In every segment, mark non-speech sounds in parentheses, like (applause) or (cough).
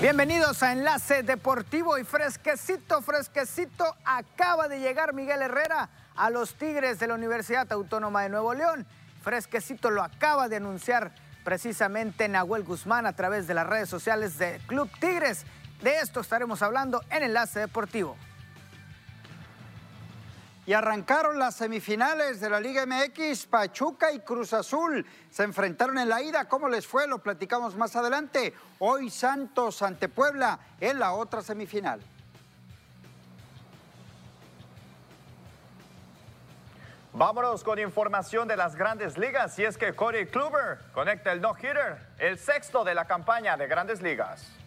Bienvenidos a Enlace Deportivo y fresquecito, fresquecito, acaba de llegar Miguel Herrera a los Tigres de la Universidad Autónoma de Nuevo León. Fresquecito lo acaba de anunciar precisamente Nahuel Guzmán a través de las redes sociales de Club Tigres. De esto estaremos hablando en Enlace Deportivo. Y arrancaron las semifinales de la Liga MX, Pachuca y Cruz Azul. Se enfrentaron en la ida. ¿Cómo les fue? Lo platicamos más adelante. Hoy Santos ante Puebla en la otra semifinal. Vámonos con información de las grandes ligas y es que Cody Kluber conecta el no-hitter, el sexto de la campaña de grandes ligas.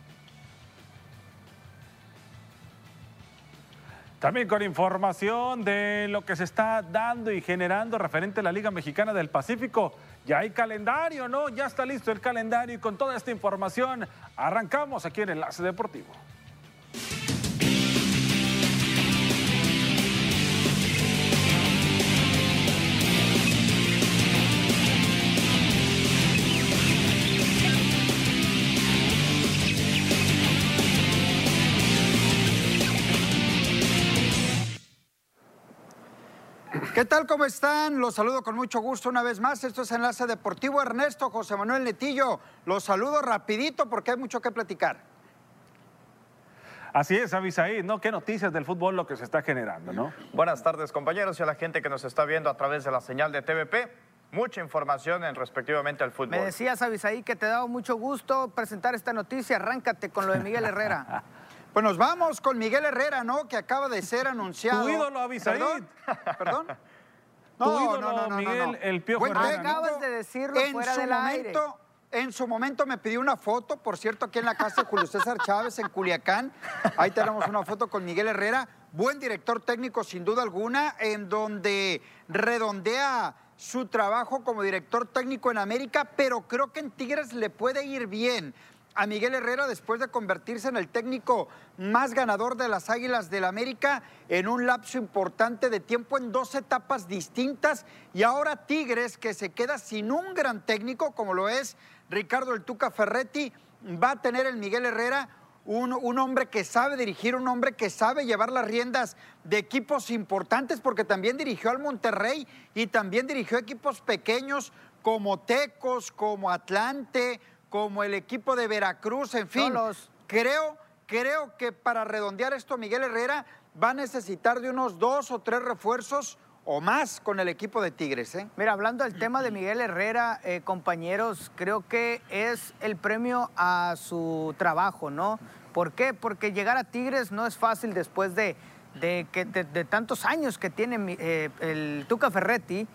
También con información de lo que se está dando y generando referente a la Liga Mexicana del Pacífico. Ya hay calendario, ¿no? Ya está listo el calendario y con toda esta información arrancamos aquí en Enlace Deportivo. ¿Qué tal? ¿Cómo están? Los saludo con mucho gusto una vez más. Esto es Enlace Deportivo Ernesto José Manuel Netillo. Los saludo rapidito porque hay mucho que platicar. Así es, Avisaí, ¿no? Qué noticias del fútbol lo que se está generando, ¿no? Buenas tardes, compañeros, y a la gente que nos está viendo a través de la señal de TVP. Mucha información en respectivamente al fútbol. Me decías, Avisaí, que te daba mucho gusto presentar esta noticia. Arráncate con lo de Miguel Herrera. (laughs) Pues nos vamos con Miguel Herrera, ¿no? Que acaba de ser anunciado. Tu ídolo, Avisaí. ¿Perdón? ¿Perdón? (laughs) Tu ídolo, Miguel, el Piojo Herrera, técnico. Acabas de decirlo en fuera su del aire. momento, En su momento me pidió una foto, por cierto, aquí en la casa de Julio César Chávez, en Culiacán. Ahí tenemos una foto con Miguel Herrera. Buen director técnico, sin duda alguna, en donde redondea su trabajo como director técnico en América, pero creo que en Tigres le puede ir bien a Miguel Herrera después de convertirse en el técnico más ganador de las Águilas del América en un lapso importante de tiempo en dos etapas distintas. Y ahora Tigres que se queda sin un gran técnico como lo es Ricardo El Tuca Ferretti va a tener el Miguel Herrera un, hombre que sabe dirigir, un hombre que sabe llevar las riendas de equipos importantes, porque también dirigió al Monterrey y también dirigió equipos pequeños como Tecos, como Atlante, como el equipo de Veracruz, en fin. Solos. Creo, creo que para redondear esto, Miguel Herrera va a necesitar de unos dos o tres refuerzos o más con el equipo de Tigres. ¿eh? Mira, hablando del tema de Miguel Herrera, eh, compañeros, creo que es el premio a su trabajo, ¿no? ¿Por qué? Porque llegar a Tigres no es fácil después de, de, que- de- de tantos años que tiene eh, el Tuca Ferretti.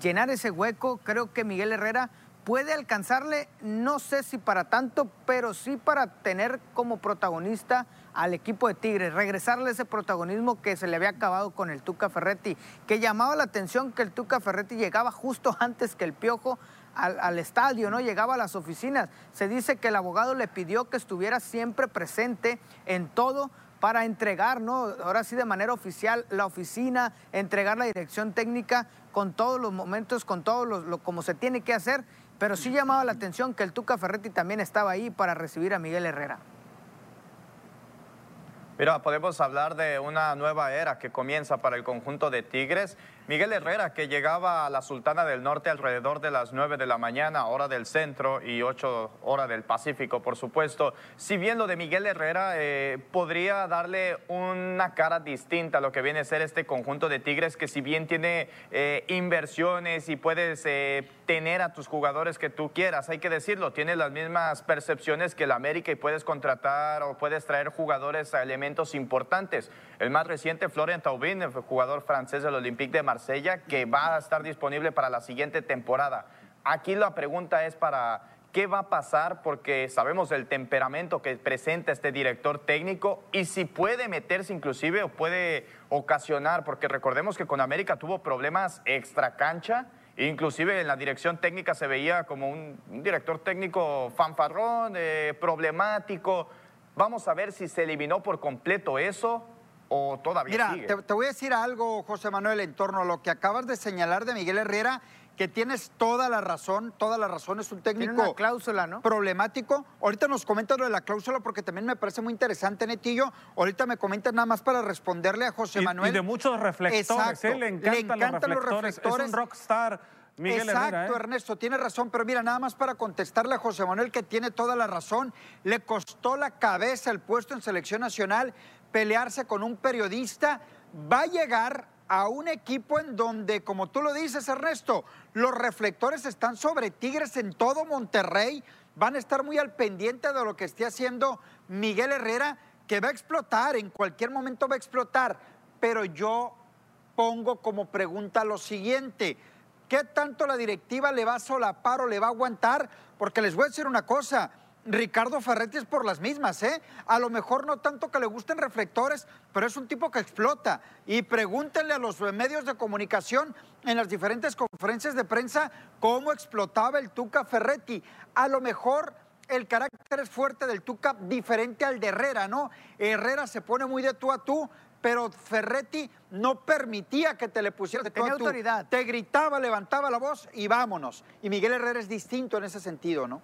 llenar ese hueco, creo que Miguel Herrera puede alcanzarle, no sé si para tanto, pero sí para tener como protagonista al equipo de Tigres, regresarle ese protagonismo que se le había acabado con el Tuca Ferretti, que llamaba la atención que el Tuca Ferretti llegaba justo antes que el Piojo al, al estadio, ¿no? Llegaba a las oficinas. Se dice que el abogado le pidió que estuviera siempre presente en todo para entregar, ¿no? Ahora sí de manera oficial la oficina, entregar la dirección técnica con todos los momentos, con todo lo, lo- como se tiene que hacer, pero sí llamaba la atención que el Tuca Ferretti también estaba ahí para recibir a Miguel Herrera. Mira, podemos hablar de una nueva era que comienza para el conjunto de Tigres. Miguel Herrera, que llegaba a la Sultana del Norte alrededor de las 9 de la mañana, hora del centro, y 8 hora del Pacífico, por supuesto. Si bien lo de Miguel Herrera eh, podría darle una cara distinta a lo que viene a ser este conjunto de Tigres, que si bien tiene eh, inversiones y puedes eh, tener a tus jugadores que tú quieras, hay que decirlo, tiene las mismas percepciones que el América y puedes contratar o puedes traer jugadores a elementos importantes. El más reciente, Florian Taubin, el jugador francés del Olympique de Marsella, que va a estar disponible para la siguiente temporada. Aquí la pregunta es para qué va a pasar, porque sabemos el temperamento que presenta este director técnico y si puede meterse inclusive o puede ocasionar, porque recordemos que con América tuvo problemas extra cancha. Inclusive en la dirección técnica se veía como un, un director técnico fanfarrón, eh, problemático. Vamos a ver si se eliminó por completo eso o todavía Mira, sigue. te, te voy a decir algo, José Manuel, en torno a lo que acabas de señalar de Miguel Herrera que tienes toda la razón, toda la razón, es un técnico Tiene una cláusula, ¿no? problemático. Ahorita nos comentas lo de la cláusula porque también me parece muy interesante, Netillo. Ahorita me comentas nada más para responderle a José Y- Manuel. Y, de muchos reflectores, Exacto. ¿eh? Le encantan, encantan los, reflectores. Es un rockstar, Miguel Exacto, Herrera. ¿eh? Ernesto, tiene razón, pero mira, nada más para contestarle a José Manuel que tiene toda la razón, le costó la cabeza el puesto en selección nacional, pelearse con un periodista, va a llegar a un equipo en donde, como tú lo dices, Ernesto, los reflectores están sobre Tigres en todo Monterrey, van a estar muy al pendiente de lo que esté haciendo Miguel Herrera, que va a explotar, en cualquier momento va a explotar, pero yo pongo como pregunta lo siguiente. ¿Qué tanto la directiva le va a solapar o le va a aguantar? Porque les voy a decir una cosa. Ricardo Ferretti es por las mismas, ¿eh? A lo mejor no tanto que le gusten reflectores, pero es un tipo que explota. Y pregúntenle a los medios de comunicación en las diferentes conferencias de prensa cómo explotaba el Tuca Ferretti. A lo mejor el carácter es fuerte del Tuca diferente al de Herrera, ¿no? Herrera se pone muy de tú a tú, pero Ferretti no permitía que te le pusieras Tenía autoridad. Te gritaba, levantaba la voz y vámonos. Y Miguel Herrera es distinto en ese sentido, ¿no?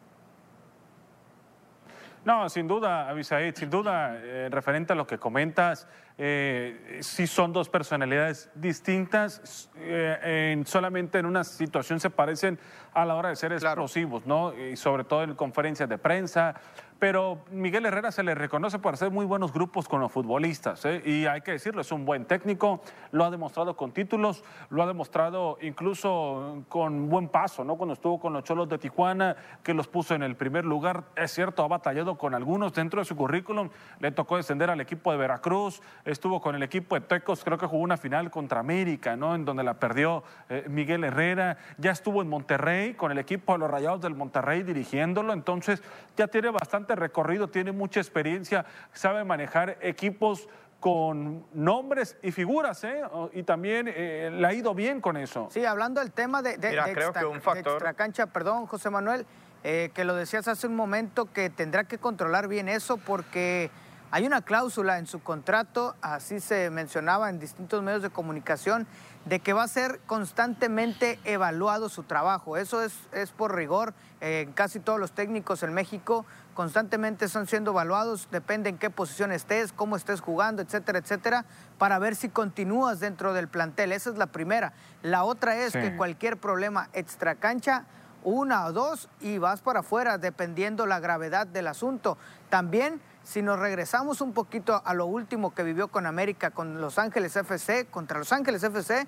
No, sin duda, Abisaid, sin duda, eh, referente a lo que comentas, eh, sí son dos personalidades distintas, eh, en- solamente en una situación se parecen a la hora de ser Claro. explosivos, ¿no? Y sobre todo en conferencias de prensa. Pero Miguel Herrera se le reconoce por hacer muy buenos grupos con los futbolistas, ¿eh? y hay que decirlo, es un buen técnico, lo ha demostrado con títulos, lo ha demostrado incluso con buen paso, ¿no? Cuando estuvo con los Cholos de Tijuana, que los puso en el primer lugar, es cierto, ha batallado con algunos dentro de su currículum, le tocó descender al equipo de Veracruz, estuvo con el equipo de Tecos, creo que jugó una final contra América, ¿no? En donde la perdió eh, Miguel Herrera, ya estuvo en Monterrey con el equipo de los Rayados del Monterrey dirigiéndolo, entonces ya tiene bastante recorrido, tiene mucha experiencia, sabe manejar equipos con nombres y figuras, ¿eh? Y también eh, le ha ido bien con eso. Sí, hablando del tema de, de, Mira, de creo que un de factor- extracancha, perdón, José Manuel, eh, que lo decías hace un momento, que tendrá que controlar bien eso porque hay una cláusula en su contrato, así se mencionaba en distintos medios de comunicación, de que va a ser constantemente evaluado su trabajo. Eso es, es por rigor. eh, casi todos los técnicos en México constantemente están siendo evaluados, depende en qué posición estés, cómo estés jugando, etcétera, etcétera, para ver si continúas dentro del plantel. Esa es la primera. La otra es Sí. que cualquier problema extracancha, una o dos, y vas para afuera, dependiendo la gravedad del asunto. También, si nos regresamos un poquito a lo último que vivió con América, con Los Ángeles FC, contra Los Ángeles FC,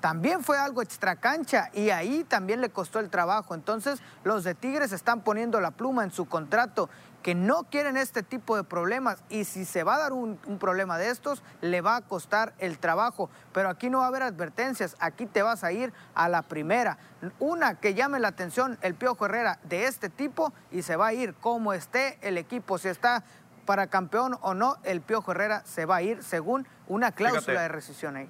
también fue algo extracancha y ahí también le costó el trabajo. Entonces, los de Tigres están poniendo la pluma en su contrato que no quieren este tipo de problemas y si se va a dar un, un problema de estos, le va a costar el trabajo. Pero aquí no va a haber advertencias, aquí te vas a ir a la primera. Una que llame la atención, el Piojo Herrera, de este tipo y se va a ir como esté el equipo, si está para campeón o no, el Piojo Herrera se va a ir según una cláusula Fíjate. de rescisión ahí.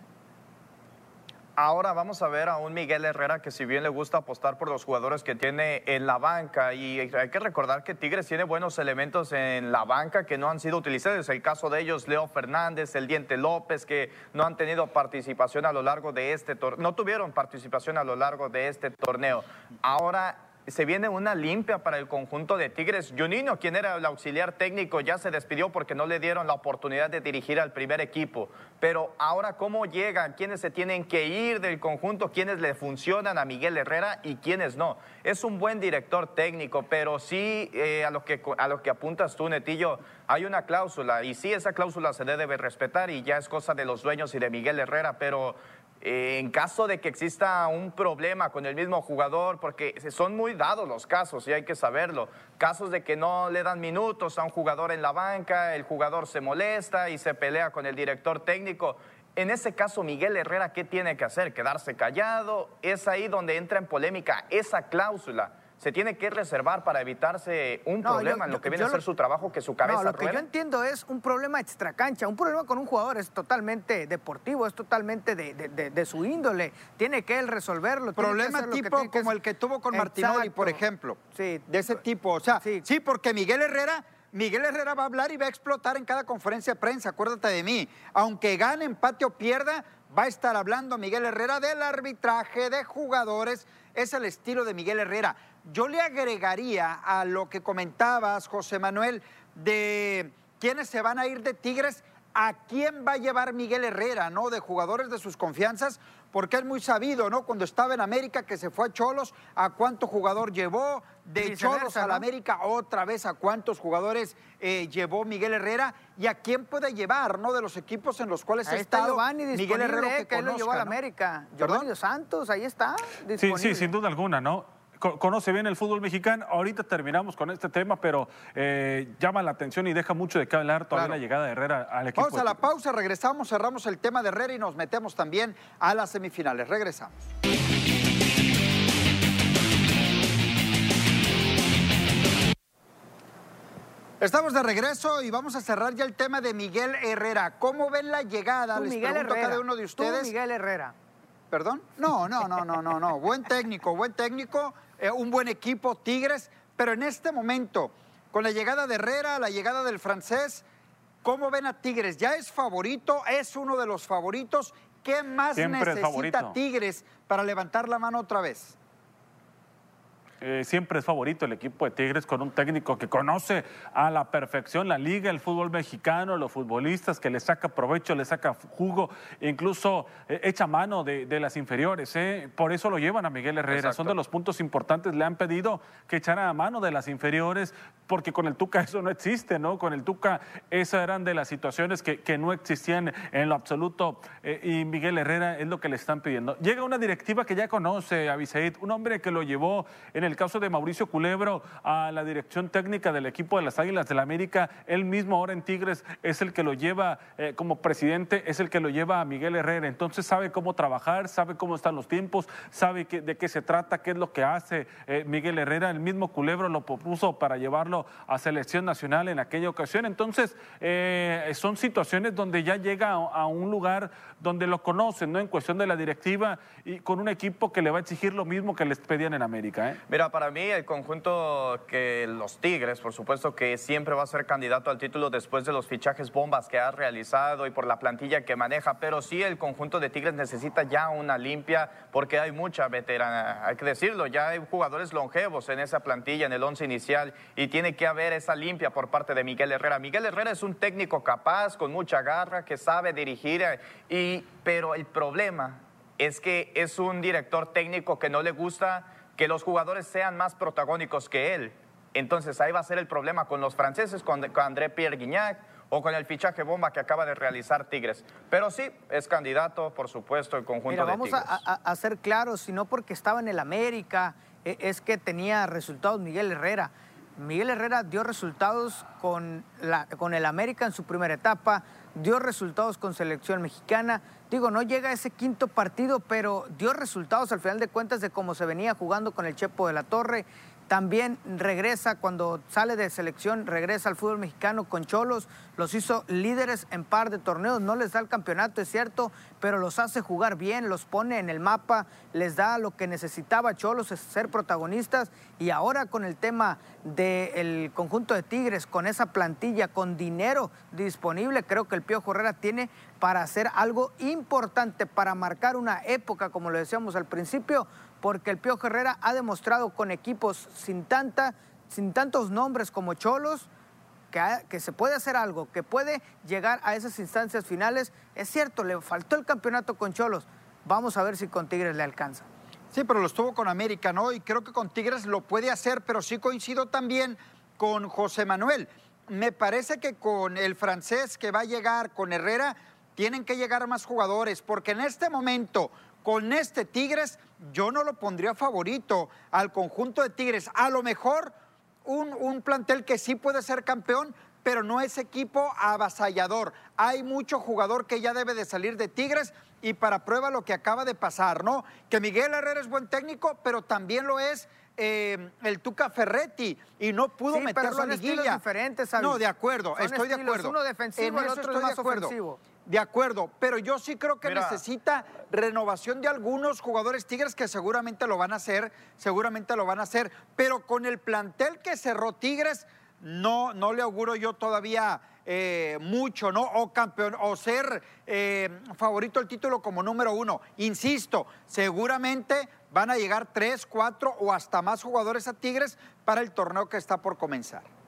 Ahora vamos a ver a un Miguel Herrera que si bien le gusta apostar por los jugadores que tiene en la banca y hay que recordar que Tigres tiene buenos elementos en la banca que no han sido utilizados. El caso de ellos, Leo Fernández, el Diente López, que no han tenido participación a lo largo de este torneo, no tuvieron participación a lo largo de este torneo. Ahora se viene una limpia para el conjunto de Tigres. Juninho, quien era el auxiliar técnico, ya se despidió porque no le dieron la oportunidad de dirigir al primer equipo. Pero ahora, ¿cómo llegan? ¿Quiénes se tienen que ir del conjunto? ¿Quiénes le funcionan a Miguel Herrera y quiénes no? Es un buen director técnico, pero sí, eh, a, lo que, a que apuntas tú, Netillo, hay una cláusula y sí, esa cláusula se debe respetar y ya es cosa de los dueños y de Miguel Herrera, pero eh, en caso de que exista un problema con el mismo jugador, porque son muy dados los casos y hay que saberlo, casos de que no le dan minutos a un jugador en la banca, el jugador se molesta y se pelea con el director técnico. En ese caso, Miguel Herrera, ¿qué tiene que hacer? ¿Quedarse callado? Es ahí donde entra en polémica esa cláusula. Se tiene que reservar para evitarse un No, problema yo- en lo yo- que viene yo a ser lo- su trabajo, que su cabeza No, lo que yo entiendo es un problema extracancha. Un problema con un jugador es totalmente deportivo, es totalmente de, de- de- de su índole. Tiene que él resolverlo. tiene que Problema que tipo tiene como el que tuvo con Martinoli, Exacto. por ejemplo. Sí. De ese tipo. O sea, Sí. sí. porque Miguel Herrera, Miguel Herrera va a hablar y va a explotar en cada conferencia de prensa, acuérdate de mí. Aunque gane, empate o pierda, va a estar hablando Miguel Herrera del arbitraje de jugadores. Es el estilo de Miguel Herrera. Yo le agregaría a lo que comentabas, José Manuel, de quiénes se van a ir de Tigres, a quién va a llevar Miguel Herrera, ¿no? De jugadores de sus confianzas, porque es muy sabido, ¿no? Cuando estaba en América, que se fue a Cholos, a cuánto jugador llevó, de Cholos a la América, otra vez a cuántos jugadores eh, llevó Miguel Herrera y a quién puede llevar, ¿no? De los equipos en los cuales ha estado Miguel Herrera que, que él lo llevó a la América. Giovanni Santos, ahí está. Sí, sí, sin duda alguna, ¿no? conoce bien el fútbol mexicano. Ahorita terminamos con este tema, pero eh, llama la atención y deja mucho de qué hablar todavía la llegada de Herrera al equipo. Vamos a la pausa, regresamos, cerramos el tema de Herrera y nos metemos también a las semifinales. Regresamos. Estamos de regreso y vamos a cerrar ya el tema de Miguel Herrera. ¿Cómo ven la llegada? Les Miguel pregunto Herrera. a cada uno de ustedes. Miguel Herrera. ¿Perdón? No, no, no, no, no, no. Buen técnico, buen técnico, eh, un buen equipo, Tigres, pero en este momento, con la llegada de Herrera, la llegada del francés, ¿cómo ven a Tigres? ¿Ya es favorito? ¿Es uno de los favoritos? ¿Qué más necesita Tigres para levantar la mano otra vez? Eh, siempre es favorito el equipo de Tigres con un técnico que conoce a la perfección la liga, el fútbol mexicano, los futbolistas, que le saca provecho, le saca jugo, incluso eh, echa mano de, las inferiores. ¿eh? Por eso lo llevan a Miguel Herrera. Son de los puntos importantes. Le han pedido que echara a mano de las inferiores, porque con el Tuca eso no existe, ¿no? Con el Tuca esas eran de las situaciones que, que no existían en lo absoluto. y Miguel Herrera es lo que le están pidiendo. Llega una directiva que ya conoce a un hombre que lo llevó en el el caso de Mauricio Culebro a la dirección técnica del equipo de las Águilas del la América, él mismo ahora en Tigres es el que lo lleva eh, como presidente, es el que lo lleva a Miguel Herrera. Entonces sabe cómo trabajar, sabe cómo están los tiempos, sabe de qué se trata, qué es lo que hace eh, Miguel Herrera. El mismo Culebro lo propuso para llevarlo a selección nacional en aquella ocasión. Entonces eh, son situaciones donde ya llega a, un lugar donde lo conocen, ¿no? En cuestión de la directiva y con un equipo que le va a exigir lo mismo que les pedían en América. Mira, para mí el conjunto que los Tigres, por supuesto que siempre va a ser candidato al título después de los fichajes bombas que ha realizado y por la plantilla que maneja, pero sí el conjunto de Tigres necesita ya una limpia porque hay mucha veterana, hay que decirlo, ya hay jugadores longevos en esa plantilla, en el once inicial y tiene que haber esa limpia por parte de Miguel Herrera. Miguel Herrera es un técnico capaz, con mucha garra, que sabe dirigir, y, pero el problema es que es un director técnico que no le gusta que los jugadores sean más protagónicos que él. Entonces ahí va a ser el problema con los franceses, con, André Pierre Guignac o con el fichaje bomba que acaba de realizar Tigres. Pero sí, es candidato, por supuesto, el conjunto Mira, de vamos Tigres. A, a, ser claros, si no porque estaba en el América, e, es que tenía resultados Miguel Herrera. Miguel Herrera dio resultados con, la, con el América en su primera etapa, dio resultados con selección mexicana. Digo, no llega a ese quinto partido, pero dio resultados al final de cuentas de cómo se venía jugando con el Chepo de la Torre también regresa cuando sale de selección, regresa al fútbol mexicano con Cholos, los hizo líderes en par de torneos, no les da el campeonato, es cierto, pero los hace jugar bien, los pone en el mapa, les da lo que necesitaba Cholos, ser protagonistas. Y ahora con el tema del conjunto de Tigres, con esa plantilla, con dinero disponible, creo que el Pío Herrera tiene para hacer algo importante, para marcar una época, como lo decíamos al principio, porque el Pío Herrera ha demostrado con equipos sin, tanta, sin tantos nombres como Cholos, que, que, se puede hacer algo, que puede llegar a esas instancias finales. Es cierto, le faltó el campeonato con Cholos. Vamos a ver si con Tigres le alcanza. Sí, pero lo estuvo con América, ¿no? Y creo que con Tigres lo puede hacer, pero sí coincido también con José Manuel. Me parece que con el francés que va a llegar, con Herrera, tienen que llegar más jugadores, porque en este momento con este Tigres yo no lo pondría favorito al conjunto de Tigres. A lo mejor un, plantel que sí puede ser campeón, pero no es equipo avasallador. Hay mucho jugador que ya debe de salir de Tigres y para prueba lo que acaba de pasar, ¿no? Que Miguel Herrera es buen técnico, pero también lo es eh, el Tuca Ferretti y no pudo sí, meterlo pero son a liguilla. diferentes, No, de acuerdo, estoy de acuerdo. Uno defensivo, en el otro estoy de acuerdo. Ofensivo. De acuerdo, pero yo sí creo que necesita renovación de algunos jugadores Tigres que seguramente lo van a hacer, seguramente lo van a hacer, pero con el plantel que cerró Tigres, no, no le auguro yo todavía eh, mucho, ¿no? O campeón, o ser eh, favorito al título como número uno. Insisto, seguramente van a llegar tres, cuatro o hasta más jugadores a Tigres para el torneo que está por comenzar.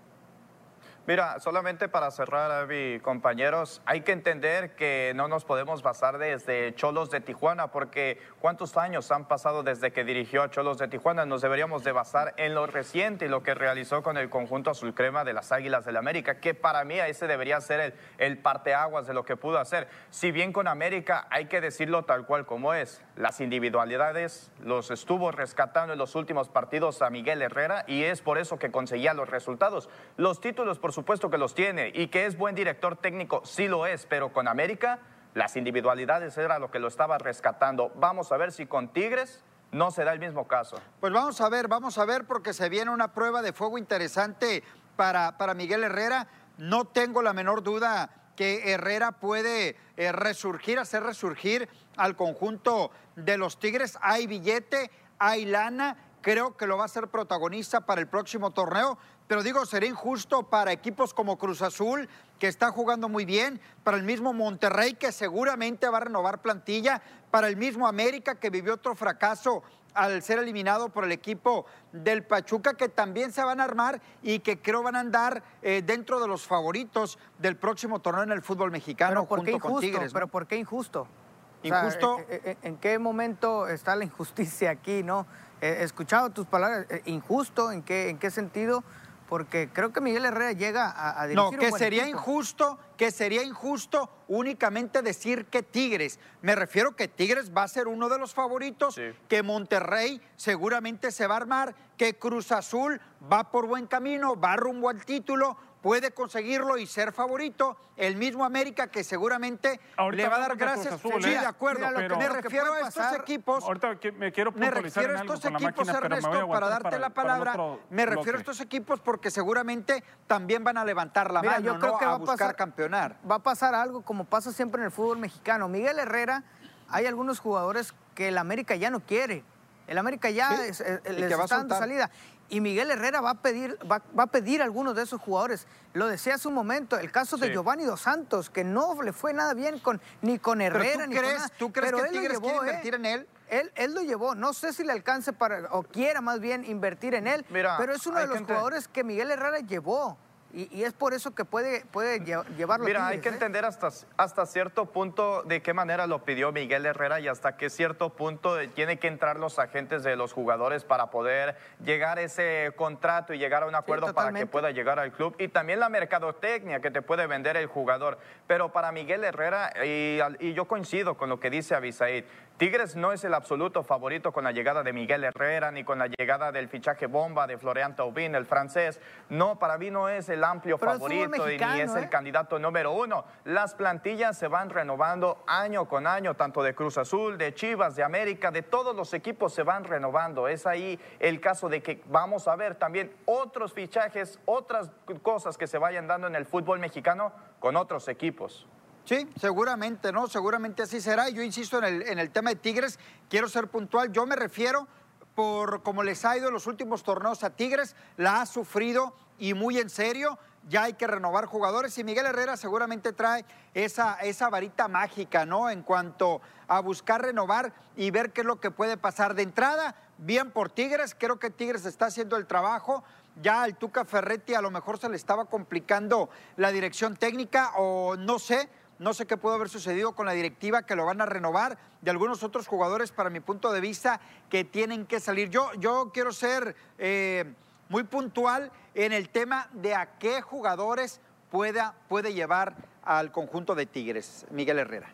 Mira, solamente para cerrar, Avi, compañeros, hay que entender que no nos podemos basar desde Cholos de Tijuana, porque cuántos años han pasado desde que dirigió a Cholos de Tijuana. Nos deberíamos de basar en lo reciente y lo que realizó con el conjunto azul crema de las Águilas del la América, que para mí ese debería ser el, el parteaguas de lo que pudo hacer. Si bien con América hay que decirlo tal cual como es, las individualidades los estuvo rescatando en los últimos partidos a Miguel Herrera y es por eso que conseguía los resultados. Los títulos, por supuesto que los tiene y que es buen director técnico, sí lo es, pero con América las individualidades era lo que lo estaba rescatando. Vamos a ver si con Tigres no se da el mismo caso. Pues vamos a ver, vamos a ver porque se viene una prueba de fuego interesante para, para Miguel Herrera. No tengo la menor duda que Herrera puede eh, resurgir, hacer resurgir al conjunto de los Tigres. Hay billete, hay lana, creo que lo va a ser protagonista para el próximo torneo pero digo, sería injusto para equipos como Cruz Azul, que está jugando muy bien, para el mismo Monterrey, que seguramente va a renovar plantilla, para el mismo América, que vivió otro fracaso al ser eliminado por el equipo del Pachuca, que también se van a armar y que creo van a andar eh, dentro de los favoritos del próximo torneo en el fútbol mexicano ¿Pero por qué junto con injusto? Tigres. ¿no? ¿Pero por qué injusto? O Injusto. sea, ¿en, en- en qué momento está la injusticia aquí, no? He escuchado tus palabras. eh, ¿Injusto? ¿En qué, ¿En qué sentido? Porque creo que Miguel Herrera llega a, a dirigir No, un que buen sería equipo. injusto, que sería injusto únicamente decir que Tigres. Me refiero que Tigres va a ser uno de los favoritos, Sí. que Monterrey seguramente se va a armar, que Cruz Azul va por buen camino, va rumbo al título, puede conseguirlo y ser favorito. El mismo América que seguramente Ahorita le va a dar gracias. Azul, sí, ¿eh? de acuerdo. Mira, lo que- me lo que refiero a estos pasar- equipos. Ahorita que me quiero Me refiero a estos equipos, máquina, Ernesto, para darte la para palabra. Me refiero a estos equipos porque seguramente también van a levantar la Mira, mano, yo creo ¿no? que a va a buscar pasar, campeonar. Va a pasar algo como pasa siempre en el fútbol mexicano. Miguel Herrera, hay algunos jugadores que el América ya no quiere. El América ya Sí, es- eh, les está dando salida. Y Miguel Herrera va a pedir, va, va a pedir a algunos de esos jugadores. Lo decía hace un momento, el caso de. Giovanni Dos Santos, que no le fue nada bien con, ni con Pero Herrera tú ni con nada. tú crees Pero que lo Tigres llevó, quiere ¿eh? invertir en él. Él, él lo llevó, no sé si le alcance para, o quiera más bien invertir en él, Mira, pero es uno de los jugadores que Miguel Herrera llevó. Y, y es por eso que puede, puede lle- llevarlo Mira, hay que ¿eh? entender hasta, hasta cierto punto de qué manera lo pidió Miguel Herrera y hasta qué cierto punto tiene que entrar los agentes de los jugadores para poder llegar a ese contrato y llegar a un acuerdo para que pueda llegar al club. Y también la mercadotecnia que te puede vender el jugador. Pero para Miguel Herrera, y, y yo coincido con lo que dice Abisaid, Tigres no es el absoluto favorito con la llegada de Miguel Herrera ni con la llegada del fichaje bomba de Florian Taubín, el francés. No, para mí no es el amplio Pero favorito y ni es el ¿eh? candidato número uno. Las plantillas se van renovando año con año, tanto de Cruz Azul, de Chivas, de América, de todos los equipos se van renovando. Es ahí el caso de que vamos a ver también otros fichajes, otras cosas que se vayan dando en el fútbol mexicano con otros equipos. Sí, seguramente, ¿no? Seguramente así será. Yo insisto en el, en el tema de Tigres, quiero ser puntual. Yo me refiero por cómo les ha ido en los últimos torneos a Tigres, la ha sufrido y muy en serio. Ya hay que renovar jugadores y Miguel Herrera seguramente trae esa, esa varita mágica, ¿no? En cuanto a buscar renovar y ver qué es lo que puede pasar. De entrada, bien por Tigres, creo que Tigres está haciendo el trabajo. Ya al Tuca Ferretti a lo mejor se le estaba complicando la dirección técnica o no sé, no sé qué pudo haber sucedido con la directiva que lo van a renovar, de algunos otros jugadores, para mi punto de vista, que tienen que salir. Yo, yo quiero ser eh, muy puntual en el tema de a qué jugadores pueda, puede llevar al conjunto de Tigres, Miguel Herrera.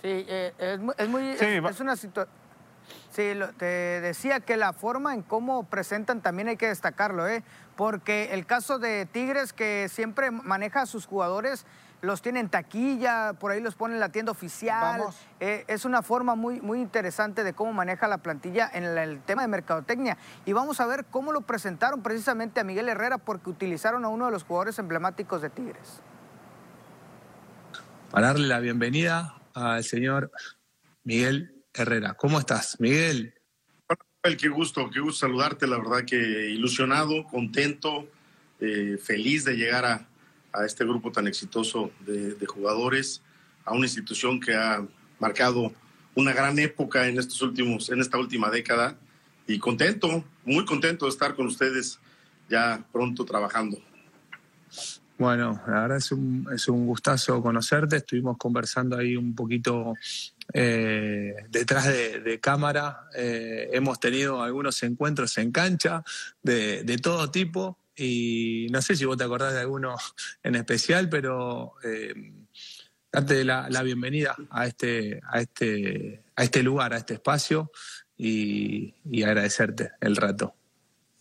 Sí, eh, es, mu- es muy, Sí, es, va- es una situación. Sí, lo- te decía que la forma en cómo presentan también hay que destacarlo, ¿eh? Porque el caso de Tigres, que siempre maneja a sus jugadores, los tiene en taquilla, por ahí los pone en la tienda oficial. Vamos. Eh, es una forma muy, muy interesante de cómo maneja la plantilla en el, el tema de mercadotecnia. Y vamos a ver cómo lo presentaron precisamente a Miguel Herrera, porque utilizaron a uno de los jugadores emblemáticos de Tigres. para darle la bienvenida al señor Miguel Herrera. ¿Cómo estás, Miguel? El qué gusto, qué gusto saludarte, la verdad que ilusionado, contento, eh, feliz de llegar a, a, este grupo tan exitoso de, jugadores, a una institución que ha marcado una gran época en, estos últimos, en esta última década y contento, muy contento de estar con ustedes ya pronto trabajando. Bueno, la verdad es un, es un gustazo conocerte. Estuvimos conversando ahí un poquito eh, detrás de, cámara. Eh, hemos tenido algunos encuentros en cancha de, todo tipo y no sé si vos te acordás de alguno (laughs) en especial, pero eh, darte la, la, bienvenida a este, a, este, a este lugar, a este espacio y, y agradecerte el rato.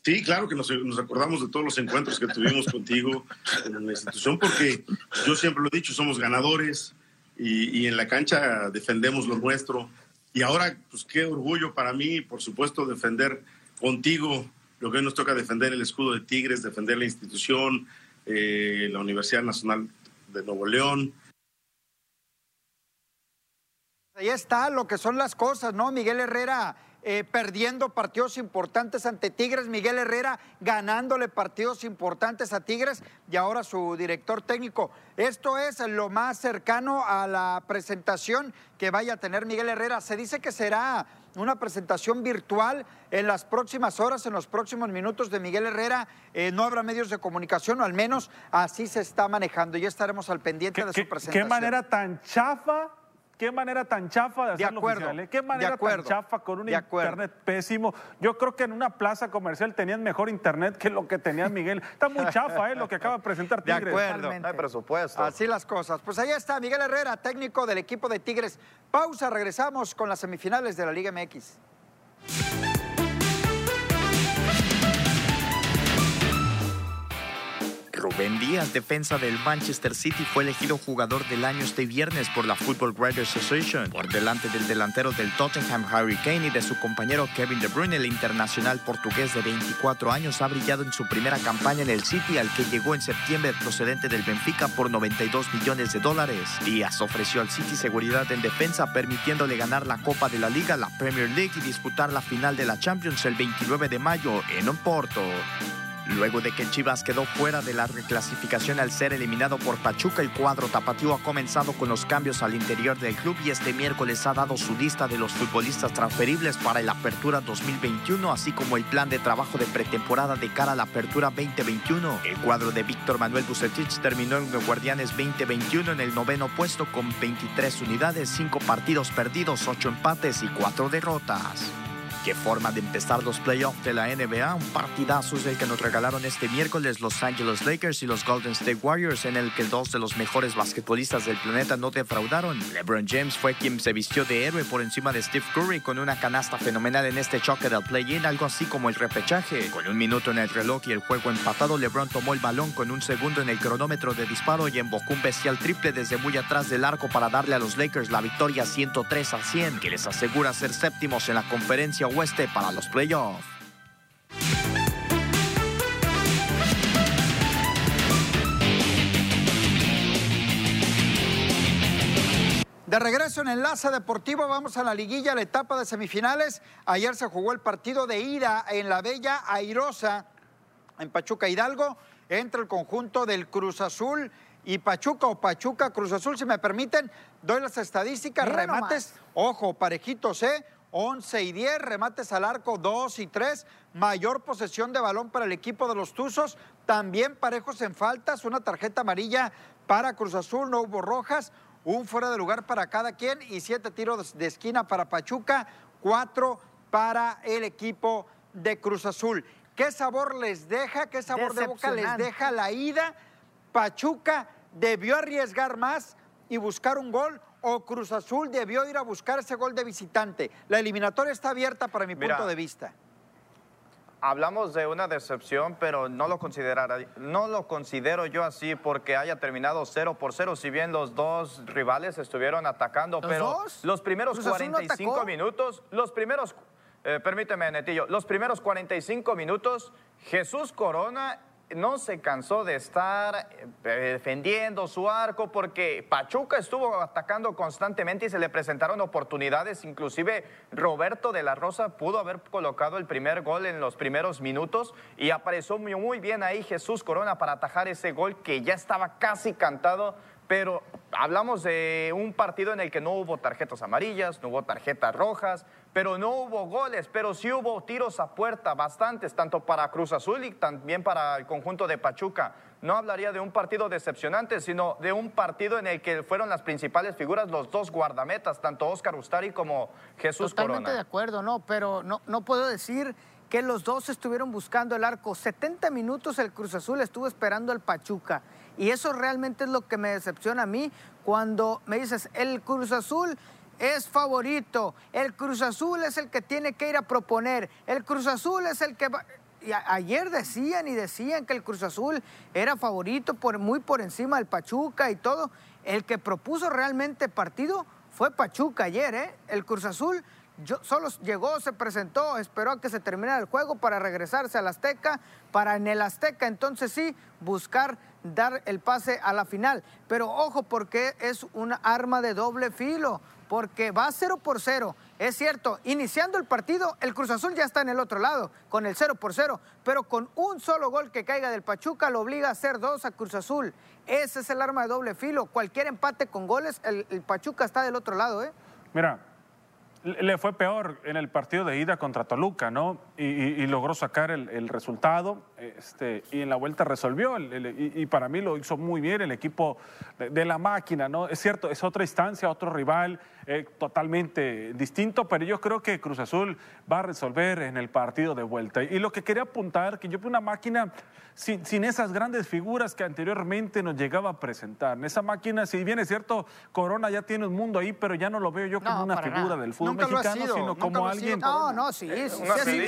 Sí, claro que nos, nos, acordamos de todos los encuentros que tuvimos (laughs) contigo en la institución, porque yo siempre lo he dicho, somos ganadores y, y, en la cancha defendemos lo nuestro. Y ahora, pues qué orgullo para mí, por supuesto, defender contigo lo que hoy nos toca defender el escudo de Tigres, defender la institución, eh, la Universidad Nacional de Nuevo León. Ahí está lo que son las cosas, ¿no? Miguel Herrera eh, perdiendo partidos importantes ante Tigres, Miguel Herrera ganándole partidos importantes a Tigres y ahora su director técnico. Esto es lo más cercano a la presentación que vaya a tener Miguel Herrera. Se dice que será una presentación virtual en las próximas horas, en los próximos minutos de Miguel Herrera. Eh, no habrá medios de comunicación, o al menos así se está manejando. Ya estaremos al pendiente de su presentación. ¿Qué manera tan chafa qué manera tan chafa de hacerlo de acuerdo, oficial, ¿eh? Qué manera tan chafa con un internet pésimo. Yo creo que en una plaza comercial tenían mejor internet que lo que tenía Miguel. Está muy chafa, ¿eh? Lo que acaba de presentar Tigres. De acuerdo. No hay presupuesto. Así las cosas. Pues ahí está Miguel Herrera, técnico del equipo de Tigres. Pausa, regresamos con las semifinales de la Liga MX. Rubén Díaz, defensa del Manchester City, fue elegido jugador del año este viernes por la Football Writers Association, por delante del delantero del Tottenham Harry Kane y de su compañero Kevin De Bruyne. El internacional portugués de 24 años ha brillado en su primera campaña en el City, al que llegó en septiembre procedente del Benfica por 92 millones de dólares. Díaz ofreció al City seguridad en defensa, permitiéndole ganar la Copa de la Liga, la Premier League y disputar la final de la Champions el 29 de mayo en Porto. Luego de que Chivas quedó fuera de la reclasificación al ser eliminado por Pachuca, el cuadro tapatío ha comenzado con los cambios al interior del club y este miércoles ha dado su lista de los futbolistas transferibles para el Apertura 2021, así como el plan de trabajo de pretemporada de cara a la Apertura 2021. El cuadro de Víctor Manuel Bucetich terminó en Guardianes 2021 en el noveno puesto con 23 unidades, 5 partidos perdidos, 8 empates y 4 derrotas. Qué forma de empezar los playoffs de la NBA. Un partidazo es el que nos regalaron este miércoles Los Angeles Lakers y los Golden State Warriors, en el que dos de los mejores basquetbolistas del planeta no defraudaron. LeBron James fue quien se vistió de héroe por encima de Steve Curry con una canasta fenomenal en este choque del play-in, algo así como el repechaje. Con un minuto en el reloj y el juego empatado, LeBron tomó el balón con un segundo en el cronómetro de disparo y embocó un bestial triple desde muy atrás del arco para darle a los Lakers la victoria 103 a 100, que les asegura ser séptimos en la conferencia oeste para los playoffs. De regreso en Enlace Deportivo, vamos a la liguilla, la etapa de semifinales. Ayer se jugó el partido de ida en la Bella Airosa, en Pachuca Hidalgo, entre el conjunto del Cruz Azul y Pachuca o Pachuca Cruz Azul, si me permiten, doy las estadísticas, Mira remates, nomás. ojo, parejitos, ¿eh? 11 y 10, remates al arco 2 y 3, mayor posesión de balón para el equipo de los Tuzos, también parejos en faltas, una tarjeta amarilla para Cruz Azul, no hubo rojas, un fuera de lugar para cada quien y siete tiros de esquina para Pachuca, cuatro para el equipo de Cruz Azul. ¿Qué sabor les deja? ¿Qué sabor de boca les deja la ida? Pachuca debió arriesgar más y buscar un gol o Cruz Azul debió ir a buscar ese gol de visitante. La eliminatoria está abierta para mi Mira, punto de vista. Hablamos de una decepción, pero no lo, no lo considero yo así porque haya terminado 0 por 0, si bien los dos rivales estuvieron atacando, ¿Los pero dos? los primeros ¿Cruz Azul no 45 atacó? minutos, los primeros, eh, permíteme Netillo, los primeros 45 minutos, Jesús Corona no se cansó de estar eh, defendiendo su arco porque Pachuca estuvo atacando constantemente y se le presentaron oportunidades. Inclusive Roberto de la Rosa pudo haber colocado el primer gol en los primeros minutos y apareció muy, muy bien ahí Jesús Corona para atajar ese gol que ya estaba casi cantado pero hablamos de un partido en el que no hubo tarjetas amarillas, no hubo tarjetas rojas, pero no hubo goles, pero sí hubo tiros a puerta, bastantes, tanto para Cruz Azul y también para el conjunto de Pachuca. No hablaría de un partido decepcionante, sino de un partido en el que fueron las principales figuras los dos guardametas, tanto Oscar Ustari como Jesús Totalmente de acuerdo, no, pero no, no puedo decir que los dos estuvieron buscando el arco. 70 minutos el Cruz Azul estuvo esperando al Pachuca. Y eso realmente es lo que me decepciona a mí cuando me dices, el Cruz Azul es favorito, el Cruz Azul es el que tiene que ir a proponer, el Cruz Azul es el que va... Y ayer decían y decían que el Cruz Azul era favorito por, muy por encima del Pachuca y todo. El que propuso realmente partido fue Pachuca ayer, ¿eh? El Cruz Azul solo llegó, se presentó, esperó a que se terminara el juego para regresarse al Azteca, para en el Azteca entonces sí buscar dar el pase a la final. Pero ojo, porque es una arma de doble filo, porque va 0 por 0. Es cierto, iniciando el partido, el Cruz Azul ya está en el otro lado, con el 0 por 0, pero con un solo gol que caiga del Pachuca lo obliga a hacer dos a Cruz Azul. Ese es el arma de doble filo. Cualquier empate con goles, el Pachuca está del otro lado, ¿eh? Mira, le fue peor en el partido de ida contra Toluca, ¿no? Y, logró sacar el, resultado este, y en la vuelta resolvió. y, para mí lo hizo muy bien el equipo de, la máquina, ¿no? Es cierto, es otra instancia, otro rival eh, totalmente distinto, pero yo creo que Cruz Azul va a resolver en el partido de vuelta. Y lo que quería apuntar, que yo vi una máquina sin, sin esas grandes figuras que anteriormente nos llegaba a presentar. En esa máquina, si bien es cierto, Corona ya tiene un mundo ahí, pero ya no lo veo yo como una figura del fútbol mexicano, sino como alguien. No, no, sí, sí, sí,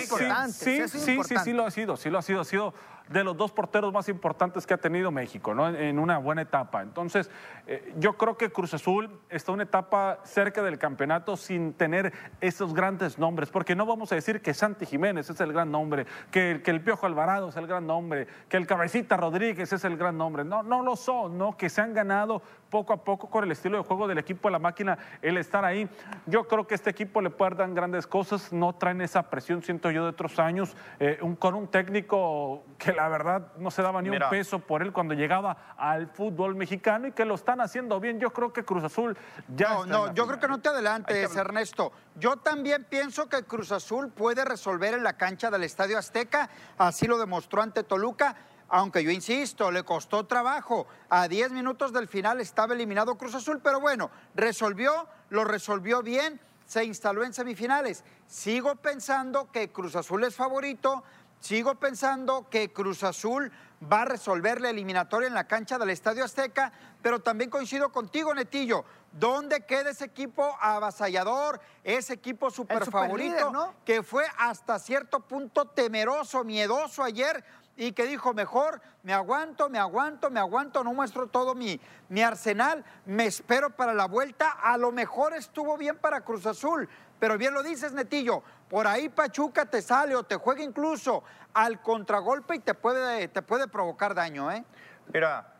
sí, sí, sí, sí, lo ha sido, sí lo ha sido, ha sido de los dos porteros más importantes que ha tenido México, ¿no? En, una buena etapa. Entonces, eh, yo creo que Cruz Azul está en una etapa cerca del campeonato sin tener esos grandes nombres, porque no vamos a decir que Santi Jiménez es el gran nombre, que, que el Piojo Alvarado es el gran nombre, que el Cabecita Rodríguez es el gran nombre. No, no lo son, ¿no? Que se han ganado poco a poco con el estilo de juego del equipo de la máquina, el estar ahí. Yo creo que este equipo le puede dar grandes cosas, no traen esa presión, siento yo, de otros años, eh, con un técnico que la verdad no se daba ni un peso por él cuando llegaba al fútbol mexicano y que lo están haciendo bien. Yo creo que Cruz Azul ya. No, no, yo creo que no te adelantes, Ernesto. Yo también pienso que Cruz Azul puede resolver en la cancha del Estadio Azteca, así lo demostró ante Toluca aunque yo insisto, le costó trabajo. A 10 minutos del final estaba eliminado Cruz Azul, pero bueno, resolvió, lo resolvió bien, se instaló en semifinales. Sigo pensando que Cruz Azul es favorito, sigo pensando que Cruz Azul va a resolver la eliminatoria en la cancha del Estadio Azteca, pero también coincido contigo, Netillo. ¿Dónde queda ese equipo avasallador, ese equipo super favorito, que fue hasta cierto punto temeroso, miedoso ayer y que dijo, mejor me aguanto, me aguanto, me aguanto, no muestro todo mi, mi arsenal, me espero para la vuelta, a lo mejor estuvo bien para Cruz Azul, pero bien lo dices, Netillo, por ahí Pachuca te sale o te juega incluso al contragolpe y te puede, te puede provocar daño, ¿eh? Mira,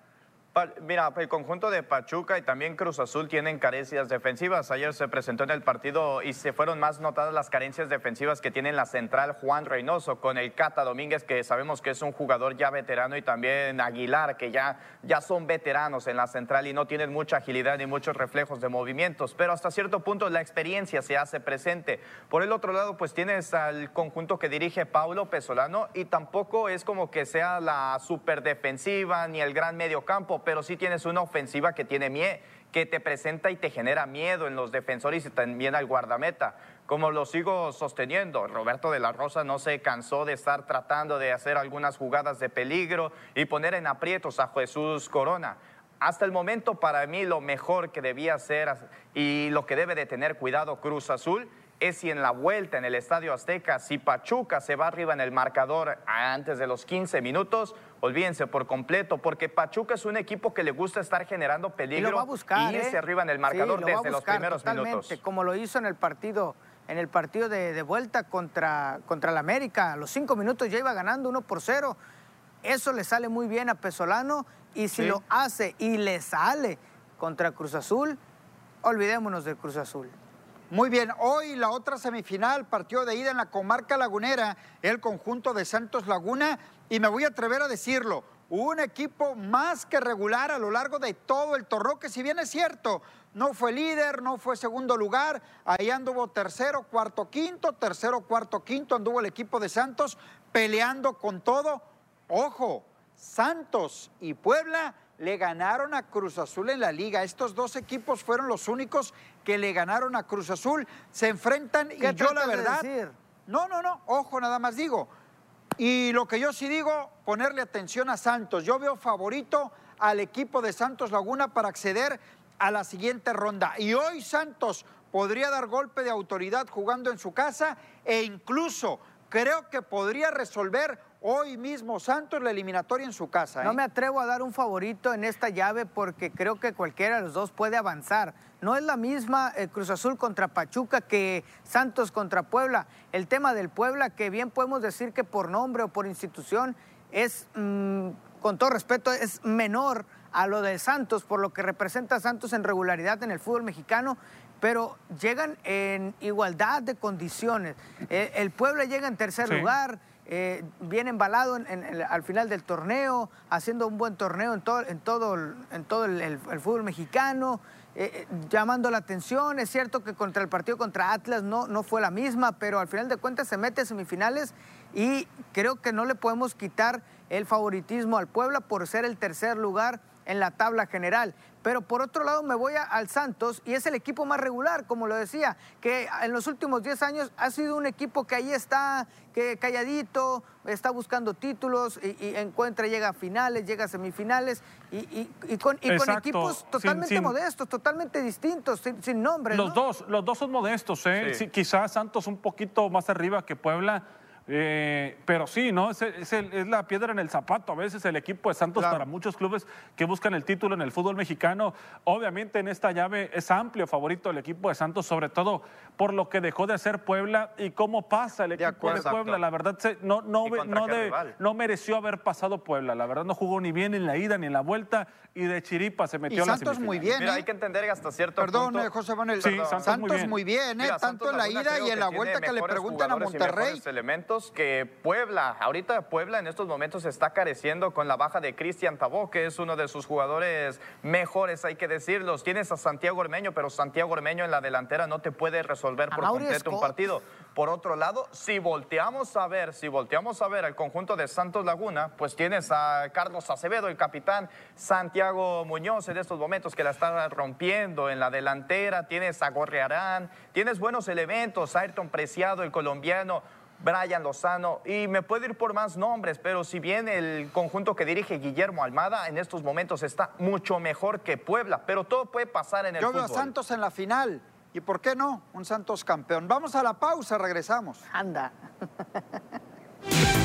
Mira, el conjunto de Pachuca y también Cruz Azul tienen carencias defensivas. Ayer se presentó en el partido y se fueron más notadas las carencias defensivas que tiene la central Juan Reynoso con el Cata Domínguez, que sabemos que es un jugador ya veterano, y también Aguilar, que ya, ya son veteranos en la central y no tienen mucha agilidad ni muchos reflejos de movimientos. Pero hasta cierto punto la experiencia se hace presente. Por el otro lado, pues tienes al conjunto que dirige Paulo Pesolano y tampoco es como que sea la super defensiva ni el gran medio campo pero sí tienes una ofensiva que tiene miedo, que te presenta y te genera miedo en los defensores y también al guardameta. Como lo sigo sosteniendo, Roberto de la Rosa no se cansó de estar tratando de hacer algunas jugadas de peligro y poner en aprietos a Jesús Corona. Hasta el momento, para mí, lo mejor que debía hacer y lo que debe de tener cuidado Cruz Azul es si en la vuelta en el Estadio Azteca, si Pachuca se va arriba en el marcador antes de los 15 minutos, olvídense por completo, porque Pachuca es un equipo que le gusta estar generando peligro y, lo va a buscar, irse ¿eh? arriba en el marcador desde los primeros minutos. Como lo hizo en el partido, en el partido de, vuelta contra, contra el América. A los cinco minutos ya iba ganando uno por cero. eso le sale muy bien a Pesolano y si lo hace y le sale contra Cruz Azul, olvidémonos de Cruz Azul. Muy bien, hoy la otra semifinal, partió de ida en la comarca lagunera, el conjunto de Santos Laguna, y me voy a atrever a decirlo, un equipo más que regular a lo largo de todo el torneo, que si bien es cierto, no fue líder, no fue segundo lugar, ahí anduvo tercero, cuarto, quinto, tercero, cuarto, quinto, anduvo el equipo de Santos peleando con todo. Ojo, Santos y Puebla le ganaron a Cruz Azul en la liga. Estos dos equipos fueron los únicos que le ganaron a Cruz Azul. Se enfrentan y yo la verdad... No, no, no, ojo, nada más digo. Y lo que yo sí digo, ponerle atención a Santos. Yo veo favorito al equipo de Santos Laguna para acceder a la siguiente ronda. Y hoy Santos podría dar golpe de autoridad jugando en su casa e incluso creo que podría resolver hoy mismo Santos la eliminatoria en su casa. No ¿eh? me atrevo a dar un favorito en esta llave porque creo que cualquiera de los dos puede avanzar. No es la misma eh, Cruz Azul contra Pachuca que Santos contra Puebla. El tema del Puebla, que bien podemos decir que por nombre o por institución es, mm, con todo respeto, es menor a lo de Santos, por lo que representa Santos en regularidad en el fútbol mexicano, pero llegan en igualdad de condiciones. Eh, el Puebla llega en tercer lugar eh, viene embalado al final del torneo, haciendo un buen torneo en todo, en todo, en todo el, fútbol mexicano, eh, eh, llamando la atención. Es cierto que contra el partido contra Atlas no, no fue la misma, pero al final de cuentas se mete a semifinales y creo que no le podemos quitar el favoritismo al Puebla por ser el tercer lugar en la tabla general. Pero por otro lado me voy al Santos y es el equipo más regular, como lo decía, que en los últimos 10 años ha sido un equipo que ahí está, que calladito, está buscando títulos y, encuentra, llega a finales, llega a semifinales y, con, equipos totalmente modestos, totalmente distintos, sin, nombre. Los dos, los dos son modestos, ¿eh? quizás Santos un poquito más arriba que Puebla eh, pero sí, ¿no? Es, es, la piedra en el zapato. A veces el equipo de Santos para muchos clubes que buscan el título en el fútbol mexicano. Obviamente en esta llave es amplio favorito el equipo de Santos, sobre todo por lo que dejó de hacer Puebla y cómo pasa el equipo de, Puebla. La verdad no, no, no, no, mereció haber pasado Puebla. La verdad no jugó ni bien en la ida ni en la vuelta y de chiripa se metió y Santos muy bien. Mira, ¿eh? hay que entender que hasta cierto Perdón, punto... Eh, José Manuel. Santos, muy bien, ¿eh? tanto en la ida y en la vuelta que le preguntan a Monterrey. elementos que Puebla, ahorita Puebla en estos momentos está careciendo con la baja de Cristian Tabó, que es uno de sus jugadores mejores, hay que decirlos. Tienes a Santiago Ormeño, pero Santiago Ormeño en la delantera no te puede resolver por completo un partido. Por otro lado, si volteamos a ver, si volteamos a ver el conjunto de Santos Laguna, pues tienes a Carlos Acevedo, el capitán, Santiago Muñoz en estos momentos que la está rompiendo en la delantera, tienes a Gorrearán, tienes buenos elementos, Ayrton Preciado, el colombiano, Brian Lozano, y me puedo ir por más nombres, pero si bien el conjunto que dirige Guillermo Almada en estos momentos está mucho mejor que Puebla, pero todo puede pasar en el fútbol. Yo veo a Santos en la final. ¿Y por qué no? Un Santos campeón. Vamos a la pausa, regresamos. Anda. (laughs)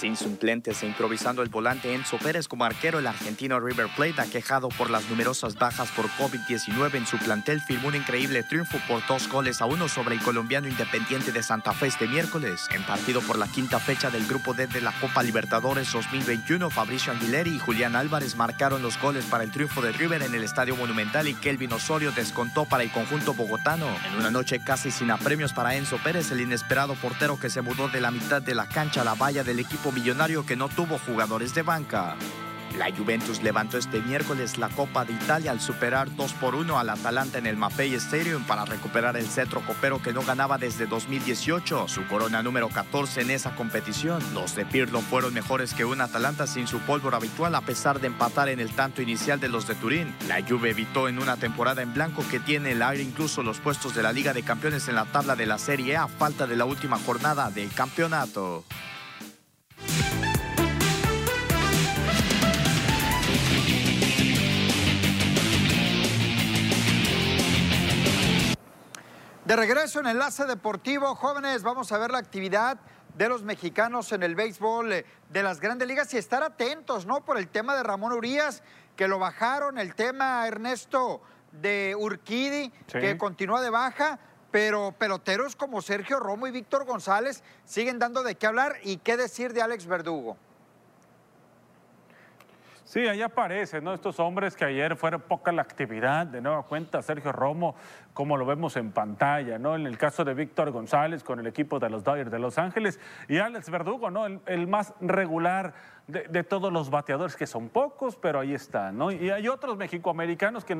Sin suplentes e improvisando el volante Enzo Pérez como arquero, el argentino River Plate, aquejado por las numerosas bajas por COVID-19 en su plantel, firmó un increíble triunfo por dos goles a uno sobre el colombiano Independiente de Santa Fe este miércoles. En partido por la quinta fecha del Grupo D de la Copa Libertadores 2021, Fabricio Aguileri y Julián Álvarez marcaron los goles para el triunfo de River en el Estadio Monumental y Kelvin Osorio descontó para el conjunto bogotano. En una noche casi sin apremios para Enzo Pérez, el inesperado portero que se mudó de la mitad de la cancha a la valla del equipo millonario que no tuvo jugadores de banca. La Juventus levantó este miércoles la Copa de Italia al superar 2 por 1 al Atalanta en el Mapei Stadium para recuperar el cetro copero que no ganaba desde 2018, su corona número 14 en esa competición. Los de Pirlo fueron mejores que un Atalanta sin su pólvora habitual a pesar de empatar en el tanto inicial de los de Turín. La Juve evitó en una temporada en blanco que tiene el aire incluso los puestos de la Liga de Campeones en la tabla de la Serie A a falta de la última jornada del campeonato. De regreso en Enlace Deportivo, jóvenes, vamos a ver la actividad de los mexicanos en el béisbol eh, de las grandes ligas y estar atentos, ¿no? Por el tema de Ramón Urias, que lo bajaron, el tema Ernesto de Urquidi, que continúa de baja, pero peloteros como Sergio Romo y Víctor González siguen dando de qué hablar y qué decir de Alex Verdugo. Sí, ahí aparecen, ¿no? Estos hombres que ayer fueron poca la actividad, de nueva cuenta, Sergio Romo, como lo vemos en pantalla, ¿no? En el caso de Víctor González con el equipo de los Dodgers de Los Ángeles y Alex Verdugo, ¿no? El, el más regular de, de, todos los bateadores, que son pocos, pero ahí están, ¿no? Y hay otros mexicoamericanos que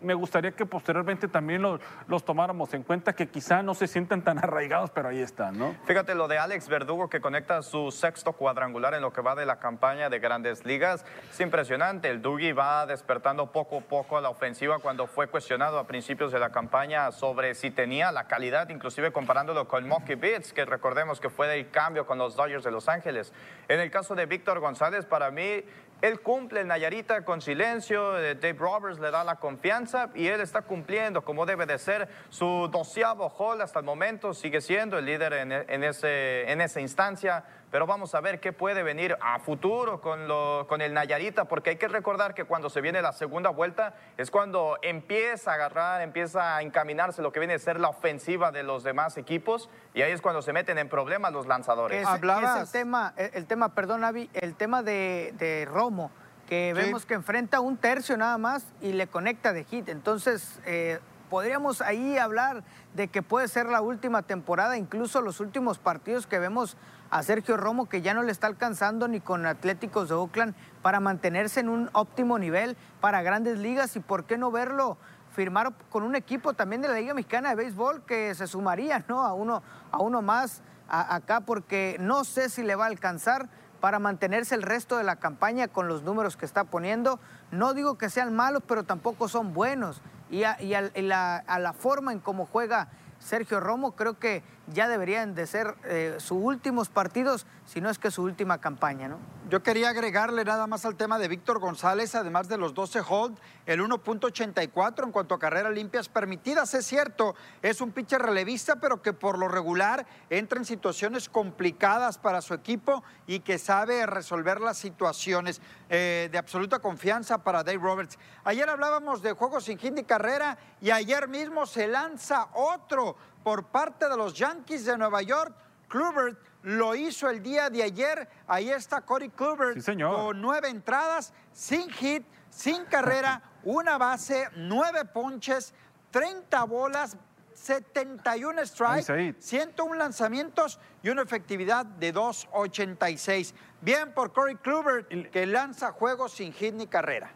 me gustaría que posteriormente también los, tomáramos en cuenta, que quizá no se sientan tan arraigados, pero ahí están, ¿no? Fíjate lo de Alex Verdugo que conecta su sexto cuadrangular en lo que va de la campaña de grandes ligas. Es impresionante, el Dougie va despertando poco a poco a la ofensiva cuando fue cuestionado a principios de la campaña sobre si tenía la calidad, inclusive comparándolo con Monkey Beats, que recordemos que fue del cambio con los Dodgers de Los Ángeles. En el caso de Víctor González, para mí, él cumple el Nayarita con silencio, eh, Dave Roberts le da la confianza y él está cumpliendo como debe de ser su doceavo hall hasta el momento, sigue siendo el líder en, en, ese, en esa instancia, pero vamos a ver qué puede venir a futuro con, lo, con el Nayarita, porque hay que recordar que cuando se viene la segunda vuelta es cuando empieza a agarrar, empieza a encaminarse lo que viene a ser la ofensiva de los demás equipos y ahí es cuando se meten en problemas los lanzadores. Es, es el tema, el tema, perdón, Avi, el tema de, de Romo, que sí. vemos que enfrenta un tercio nada más y le conecta de hit. Entonces, eh, podríamos ahí hablar de que puede ser la última temporada, incluso los últimos partidos que vemos a Sergio Romo, que ya no le está alcanzando ni con Atléticos de Oakland para mantenerse en un óptimo nivel para grandes ligas y por qué no verlo firmar con un equipo también de la Liga Mexicana de Béisbol que se sumaría ¿no? a, uno, a uno más acá porque no sé si le va a alcanzar para mantenerse el resto de la campaña con los números que está poniendo. No digo que sean malos, pero tampoco son buenos. Y a, la, a la forma en cómo juega Sergio Romo, creo que ya deberían de ser eh, sus últimos partidos, si no es que su última campaña, ¿no? Yo quería agregarle nada más al tema de Víctor González, además de los 12 hold, el 1.84 en cuanto a carreras limpias permitidas. Es cierto, es un pitcher relevista, pero que por lo regular entra en situaciones complicadas para su equipo y que sabe resolver las situaciones eh, de absoluta confianza para Dave Roberts. Ayer hablábamos de juegos sin hit ni carrera y ayer mismo se lanza otro por parte de los Yankees de Nueva York. Kluber lo hizo el día de ayer. Ahí está Corey Kluber sí, con nueve entradas, sin hit, sin carrera, (laughs) una base, nueve ponches, 30 bolas, 71 strikes, 101 lanzamientos y una efectividad de 2.86. Bien por Corey Kluber, que lanza juegos sin hit ni carrera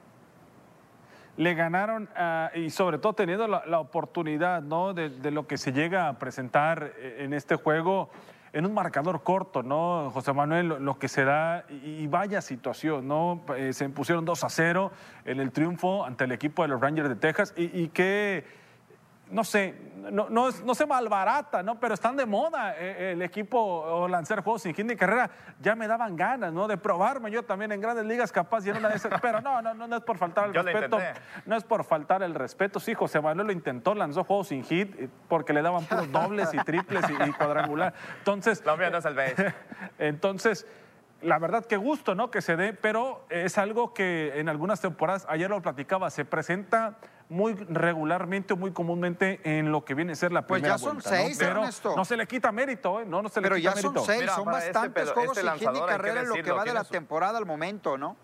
le ganaron uh, y sobre todo teniendo la, oportunidad ¿no? De, de, lo que se llega a presentar en este juego en un marcador corto, ¿no? José Manuel, lo, que se da y, y, vaya situación, ¿no? Eh, se impusieron 2 a 0 en el triunfo ante el equipo de los Rangers de Texas y, y que no sé, no, no, no, se malbarata, ¿no? Pero están de moda eh, el equipo o lanzar juegos sin hit ni carrera. Ya me daban ganas, ¿no? De probarme yo también en grandes ligas capaz y en una de esas. Pero no, no, no, es por faltar el yo respeto. No es por faltar el respeto. Sí, José Manuel lo intentó, lanzó juegos sin hit eh, porque le daban puros dobles y triples y, y cuadrangular. Entonces. Lo mío no es el base. (laughs) Entonces la verdad que gusto, ¿no? Que se dé, pero es algo que en algunas temporadas, ayer lo platicaba, se presenta muy regularmente, muy comúnmente en lo que viene a ser la pues primera ya son vuelta, seis, ¿no? Pero Ernesto. no se le quita mérito, ¿eh? No, no se le pero quita ya mérito. son seis, Mira, son este bastantes pelo- juegos este sin hit ni lanzador, hay que carrera en lo que va de la temporada al momento, ¿no?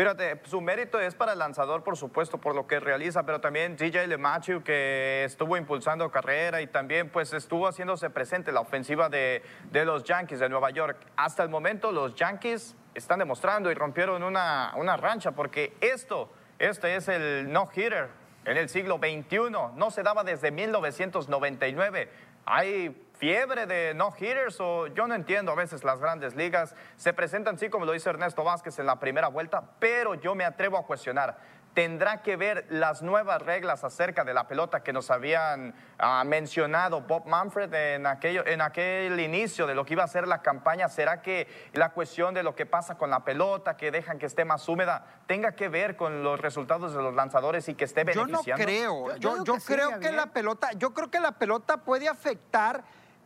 Fíjate, su mérito es para el lanzador, por supuesto, por lo que realiza, pero también DJ LeMahieu, que estuvo impulsando carrera y también pues estuvo haciéndose presente en la ofensiva de, de los Yankees de Nueva York. Hasta el momento los Yankees están demostrando y rompieron una, una rancha, porque esto, este es el no-hitter en el siglo XXI, no se daba desde 1999. Hay fiebre de no-hitters o yo no entiendo a veces las grandes ligas. Se presentan, sí, como lo dice Ernesto Vázquez en la primera vuelta, pero yo me atrevo a cuestionar. Tendrá que ver las nuevas reglas acerca de la pelota que nos habían ah, mencionado Bob Manfred en, aquello, en aquel inicio de lo que iba a ser la campaña. ¿Será que la cuestión de lo que pasa con la pelota, que dejan que esté más húmeda, tenga que ver con los resultados de los lanzadores y que esté Yo no beneficiando? creo. Yo- Yo, yo digo yo que sí, creo que la pelota, yo creo que la pelota puede afectar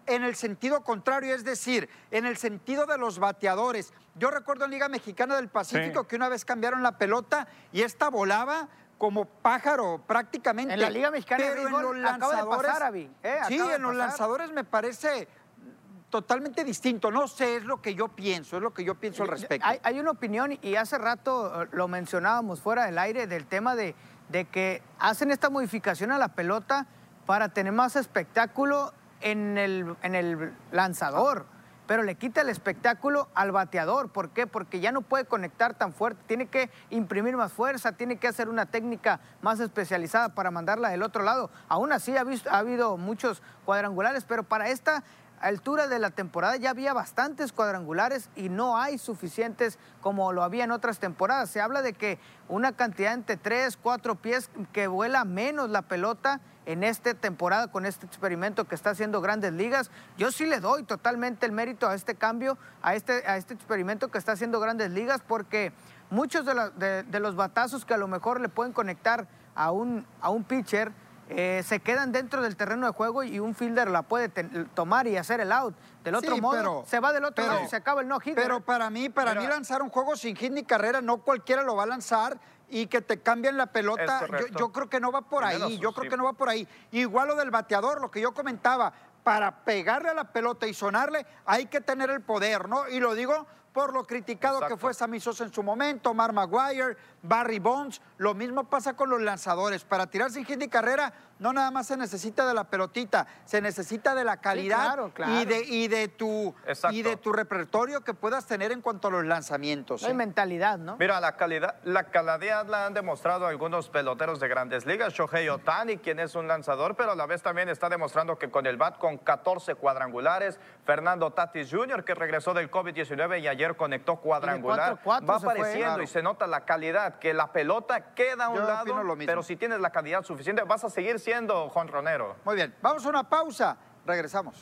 en el sentido contrario, es decir, en el sentido de los bateadores. Yo recuerdo en Liga Mexicana del Pacífico Sí. que una vez cambiaron la pelota y esta volaba como pájaro prácticamente. En la Liga Mexicana de Pero en Béisbol los acaba de lanzadores, pasar, Avi, ¿eh? sí, Acaba de en los lanzadores me parece totalmente distinto. No sé, es lo que yo pienso, es lo que yo pienso al respecto. Hay, hay una opinión y hace rato eh, lo mencionábamos fuera del aire del tema de, de que hacen esta modificación a la pelota para tener más espectáculo en el, en el lanzador, pero le quita el espectáculo al bateador. ¿Por qué? Porque ya no puede conectar tan fuerte, tiene que imprimir más fuerza, tiene que hacer una técnica más especializada para mandarla del otro lado. Aún así ha, visto- ha habido muchos cuadrangulares, pero para esta altura de la temporada ya había bastantes cuadrangulares y no hay suficientes como lo había en otras temporadas. Se habla de que una cantidad entre 3, 4 pies que vuela menos la pelota en esta temporada con este experimento que está haciendo Grandes Ligas. Yo sí le doy totalmente el mérito a este cambio, a este, a este experimento que está haciendo Grandes Ligas porque muchos de- de los batazos que a lo mejor le pueden conectar a un, a un pitcher eh, se quedan dentro del terreno de juego y un fielder la puede ten- tomar y hacer el out. Del otro Sí, modo, pero- se va del otro pero- lado y se acaba el no-hit. Pero para mí, para mí lanzar un juego sin hit ni carrera, no cualquiera lo va a lanzar y que te cambien la pelota, yo, creo que no va por menos ahí, yo sí. creo que no va por ahí. Igual lo del bateador, lo que yo comentaba, para pegarle a la pelota y sonarle hay que tener el poder, ¿no? Y lo digo por lo criticado que fue Sammy Sosa en su momento, Mar Maguire, Barry Bonds, lo mismo pasa con los lanzadores. Para tirar sin hit ni carrera, no nada más se necesita de la pelotita, se necesita de la calidad claro, claro. y de y de tu Exacto. y de tu repertorio que puedas tener en cuanto a los lanzamientos. No hay ¿eh? mentalidad, ¿no? Mira, la calidad, la calidad la han demostrado algunos peloteros de grandes ligas. Shohei Otani, quien es un lanzador, pero a la vez también está demostrando que con el bat, con 14 cuadrangulares. Fernando Tatis Jr., que regresó del COVID-19 y ayer conectó cuadrangular. 4-4 Va fue. apareciendo Claro. y se nota la calidad, que la pelota queda a un Yo lado, opino lo mismo. pero si tienes la calidad suficiente, vas a seguir siendo jonronero. Muy bien, vamos a una pausa, regresamos.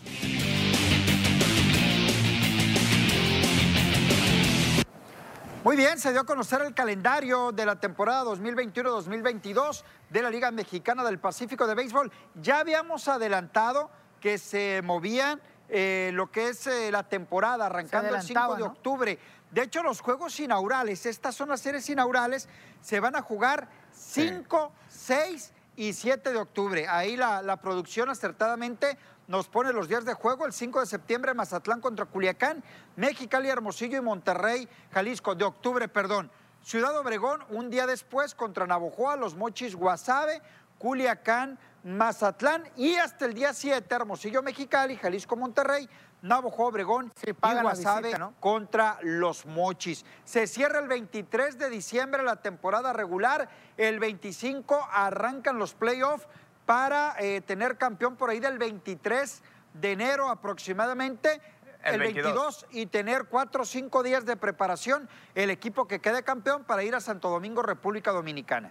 Muy bien, se dio a conocer el calendario de la temporada 2021-2022 de la Liga Mexicana del Pacífico de Béisbol. Ya habíamos adelantado que se movían eh, lo que es eh, la temporada, arrancando el 5 adelantaba, de ¿no? octubre. De hecho, los juegos inaugurales, estas son las series inaugurales, se van a jugar 5, 6 y 7 de octubre. Ahí la, la producción acertadamente nos pone los días de juego. El 5 de septiembre, Mazatlán contra Culiacán, Mexicali, Hermosillo y Monterrey, Jalisco, de octubre, perdón. Ciudad Obregón, un día después, contra Navojoa, Los Mochis, Guasave, Culiacán, Mazatlán y hasta el día 7, Hermosillo, Mexicali, Jalisco, Monterrey, Navojoa, Obregón Sí, y paga la Guasave visita, ¿no? contra los Mochis. Se cierra el 23 de diciembre la temporada regular, el 25 arrancan los playoffs para eh, tener campeón por ahí del 23 de enero aproximadamente. El El 22. 22. y tener cuatro o cinco días de preparación el equipo que quede campeón para ir a Santo Domingo, República Dominicana.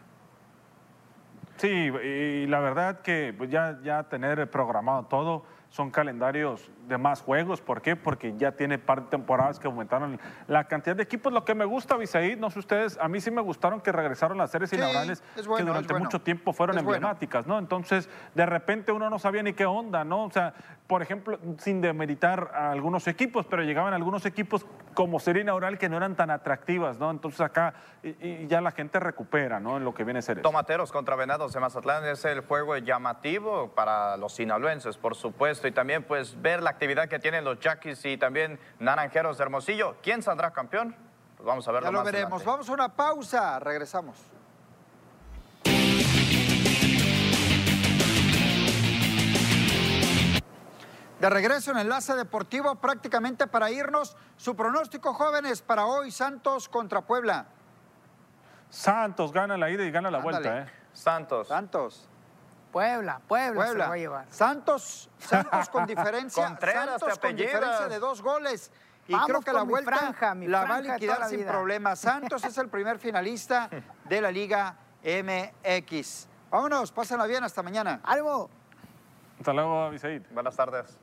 Sí, y la verdad que pues, ya, ya tener programado todo, son calendarios de más juegos. ¿Por qué? Porque ya tiene par de temporadas que aumentaron la cantidad de equipos. Lo que me gusta, Bisaid, no sé ustedes, a mí sí me gustaron que regresaron las series Sí, inaugurales bueno, que durante bueno. mucho tiempo fueron Es bueno. emblemáticas, ¿no? Entonces, de repente uno no sabía ni qué onda, ¿no? O sea, por ejemplo, sin demeritar a algunos equipos, pero llegaban algunos equipos como serie inaugural que no eran tan atractivas, ¿no? Entonces acá y, y ya la gente recupera, ¿no? En lo que viene a ser eso. Tomateros contra Venados de Mazatlán es el juego llamativo para los sinaloenses, por supuesto, y también pues ver la actividad que tienen los Yaquis y también Naranjeros de Hermosillo. ¿Quién saldrá campeón? Pues vamos a verlo Ya lo más veremos. adelante. Vamos a una pausa, regresamos. De regreso en Enlace Deportivo, prácticamente para irnos. Su pronóstico, jóvenes, para hoy, Santos contra Puebla. Santos gana la ida y gana la Ándale. vuelta, ¿eh? Santos. Santos. Puebla, Puebla, se Puebla. lo va a llevar. Santos, (laughs) Santos con diferencia. Contreras, Santos con diferencia de dos goles. Y Vamos creo que la mi vuelta franja, mi la va a liquidar sin vida. problema. Santos es el primer finalista de la Liga MX. Vámonos, pásenla bien, hasta mañana. Algo. Hasta luego, Bisaid. Buenas tardes.